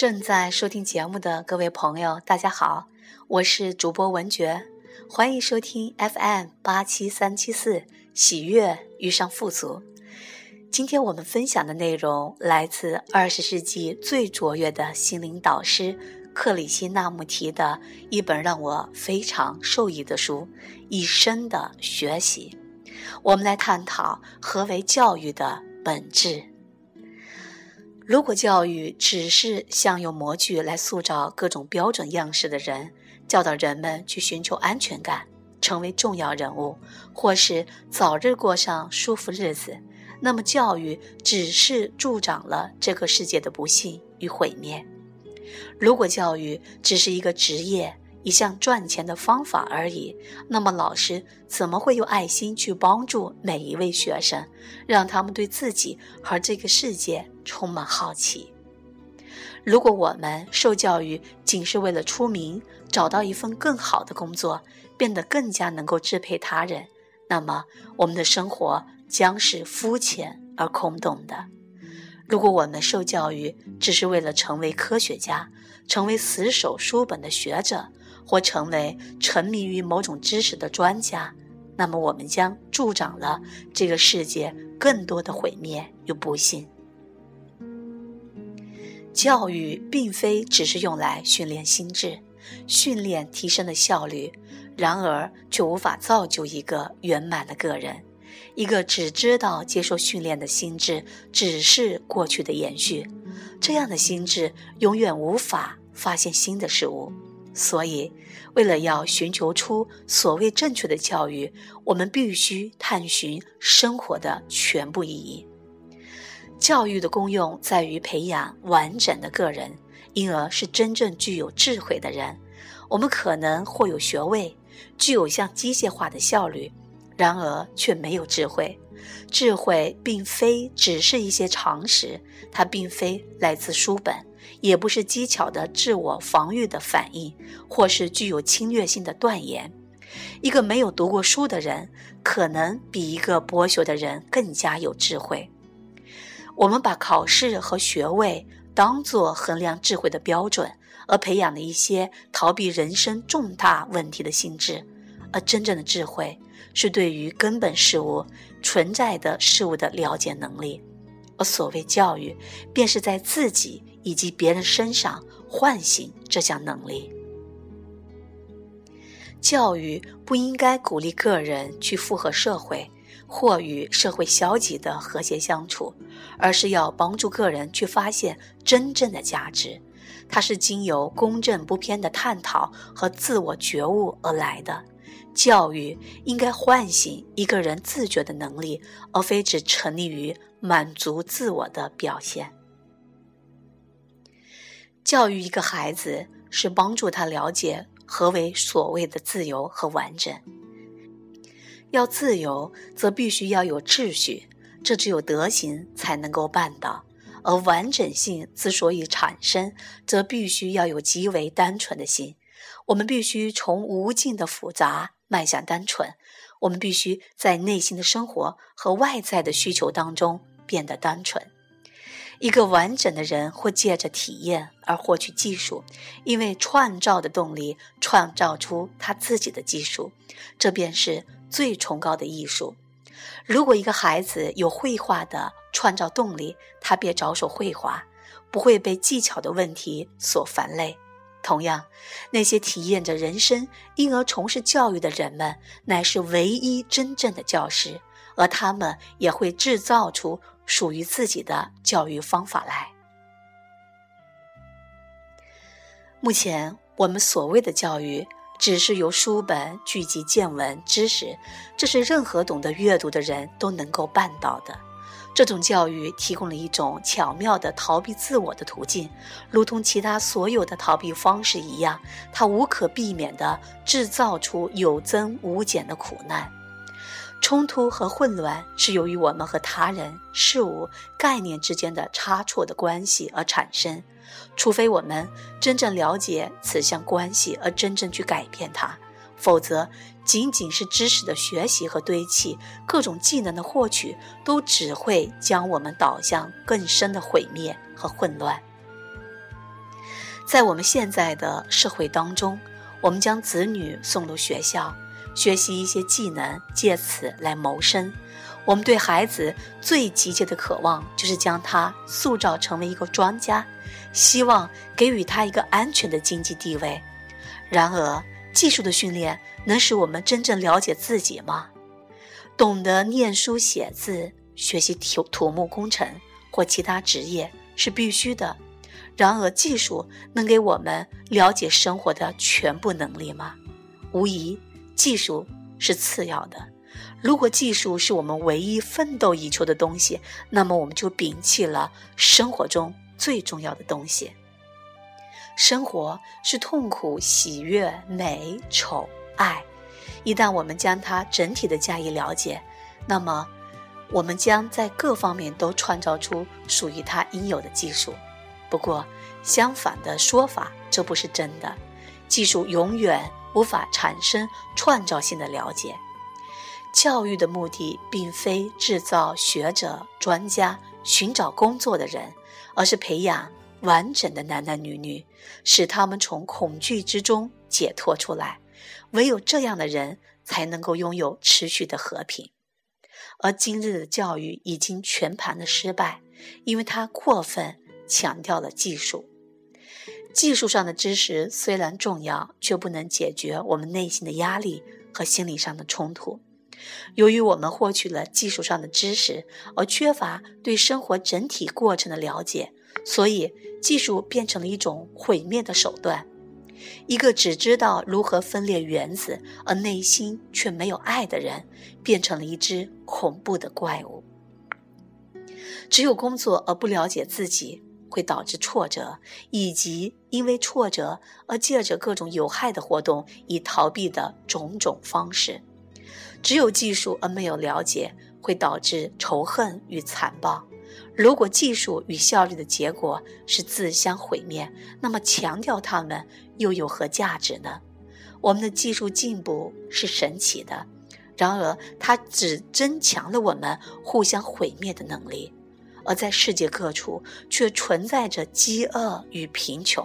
正在收听节目的各位朋友，大家好，我是主播文觉，欢迎收听 FM 八七三七四喜悦遇上富足。今天我们分享的内容来自二十世纪最卓越的心灵导师克里希那穆提的一本让我非常受益的书《一生的学习》。我们来探讨何为教育的本质。如果教育只是像用模具来塑造各种标准样式的人，教导人们去寻求安全感，成为重要人物，或是早日过上舒服日子，那么教育只是助长了这个世界的不幸与毁灭。如果教育只是一个职业，一项赚钱的方法而已，那么老师怎么会有爱心去帮助每一位学生，让他们对自己和这个世界充满好奇？如果我们受教育仅是为了出名、找到一份更好的工作、变得更加能够支配他人，那么我们的生活将是肤浅而空洞的。如果我们受教育只是为了成为科学家、成为死守书本的学者，或成为沉迷于某种知识的专家，那么我们将助长了这个世界更多的毁灭与不幸。教育并非只是用来训练心智、训练提升的效率，然而却无法造就一个圆满的个人。一个只知道接受训练的心智，只是过去的延续。这样的心智永远无法发现新的事物。所以，为了要寻求出所谓正确的教育，我们必须探寻生活的全部意义。教育的功用在于培养完整的个人，因而是真正具有智慧的人。我们可能或有学位，具有像机械化的效率，然而却没有智慧。智慧并非只是一些常识，它并非来自书本。也不是机巧的自我防御的反应，或是具有侵略性的断言。一个没有读过书的人，可能比一个博学的人更加有智慧。我们把考试和学位当作衡量智慧的标准，而培养了一些逃避人生重大问题的心智。而真正的智慧，是对于根本事物存在的事物的了解能力。而所谓教育，便是在自己。以及别人身上唤醒这项能力。教育不应该鼓励个人去附和社会或与社会消极的和谐相处，而是要帮助个人去发现真正的价值。它是经由公正不偏的探讨和自我觉悟而来的。教育应该唤醒一个人自觉的能力，而非只沉溺于满足自我的表现。教育一个孩子是帮助他了解何为所谓的自由和完整。要自由，则必须要有秩序，这只有德行才能够办到；而完整性之所以产生，则必须要有极为单纯的心。我们必须从无尽的复杂迈向单纯，我们必须在内心的生活和外在的需求当中变得单纯。一个完整的人会借着体验而获取技术，因为创造的动力创造出他自己的技术，这便是最崇高的艺术。如果一个孩子有绘画的创造动力，他便着手绘画，不会被技巧的问题所烦累。同样，那些体验着人生因而从事教育的人们，乃是唯一真正的教师，而他们也会制造出。属于自己的教育方法来。目前，我们所谓的教育，只是由书本聚集见闻知识，这是任何懂得阅读的人都能够办到的。这种教育提供了一种巧妙的逃避自我的途径，如同其他所有的逃避方式一样，它无可避免地制造出有增无减的苦难。冲突和混乱是由于我们和他人、事物、概念之间的差错的关系而产生。除非我们真正了解此项关系而真正去改变它，否则，仅仅是知识的学习和堆砌、各种技能的获取，都只会将我们导向更深的毁灭和混乱。在我们现在的社会当中，我们将子女送入学校，学习一些技能，借此来谋生。我们对孩子最急切的渴望，就是将他塑造成为一个专家，希望给予他一个安全的经济地位。然而，技术的训练能使我们真正了解自己吗？懂得念书写字、学习土土木工程或其他职业是必须的。然而，技术能给我们了解生活的全部能力吗？无疑，技术是次要的。如果技术是我们唯一奋斗以求的东西，那么我们就摒弃了生活中最重要的东西。生活是痛苦、喜悦、美、丑、爱。一旦我们将它整体的加以了解，那么我们将在各方面都创造出属于它应有的技术。不过，相反的说法，这不是真的。技术永远无法产生创造性的了解。教育的目的并非制造学者、专家、寻找工作的人，而是培养完整的男男女女，使他们从恐惧之中解脱出来。唯有这样的人，才能够拥有持续的和平。而今日的教育已经全盘的失败，因为它过分强调了技术。技术上的知识虽然重要，却不能解决我们内心的压力和心理上的冲突。由于我们获取了技术上的知识，而缺乏对生活整体过程的了解，所以技术变成了一种毁灭的手段。一个只知道如何分裂原子，而内心却没有爱的人，变成了一只恐怖的怪物。只有工作而不了解自己，会导致挫折，以及因为挫折而借着各种有害的活动以逃避的种种方式。只有技术而没有了解，会导致仇恨与残暴。如果技术与效率的结果是自相毁灭，那么强调它们又有何价值呢？我们的技术进步是神奇的，然而它只增强了我们互相毁灭的能力。而在世界各处却存在着饥饿与贫穷，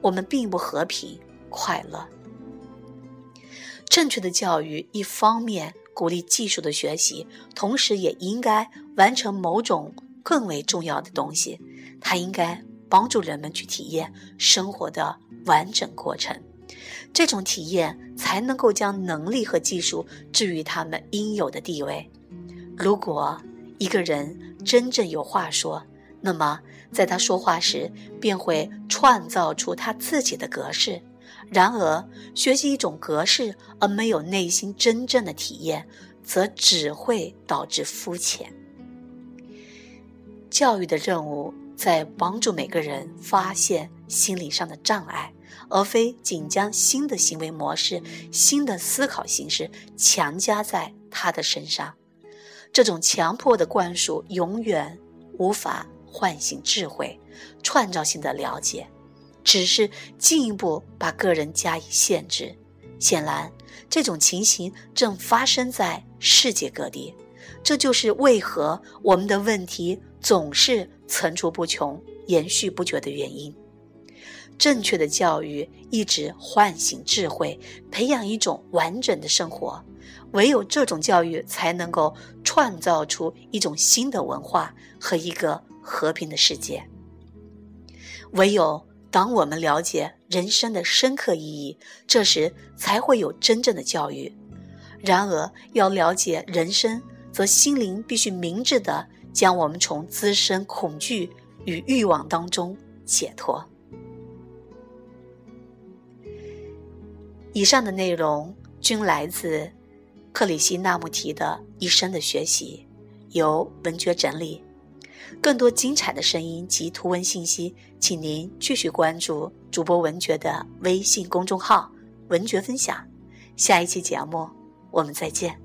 我们并不和平快乐。正确的教育一方面鼓励技术的学习，同时也应该完成某种更为重要的东西。它应该帮助人们去体验生活的完整过程，这种体验才能够将能力和技术置于他们应有的地位。如果一个人真正有话说，那么在他说话时便会创造出他自己的格式。然而，学习一种格式而没有内心真正的体验，则只会导致肤浅。教育的任务在帮助每个人发现心理上的障碍，而非仅将新的行为模式、新的思考形式强加在他的身上。这种强迫的灌输永远无法唤醒智慧、创造性的了解。只是进一步把个人加以限制。显然，这种情形正发生在世界各地。这就是为何我们的问题总是层出不穷、延续不绝的原因。正确的教育一直唤醒智慧，培养一种完整的生活。唯有这种教育，才能够创造出一种新的文化和一个和平的世界。唯有。当我们了解人生的深刻意义，这时才会有真正的教育。然而，要了解人生，则心灵必须明智地将我们从滋生恐惧与欲望当中解脱。以上的内容均来自克里希那穆提的一生的学习，由文觉整理。更多精彩的声音及图文信息，请您继续关注主播文觉的微信公众号“文觉分享”。下一期节目，我们再见。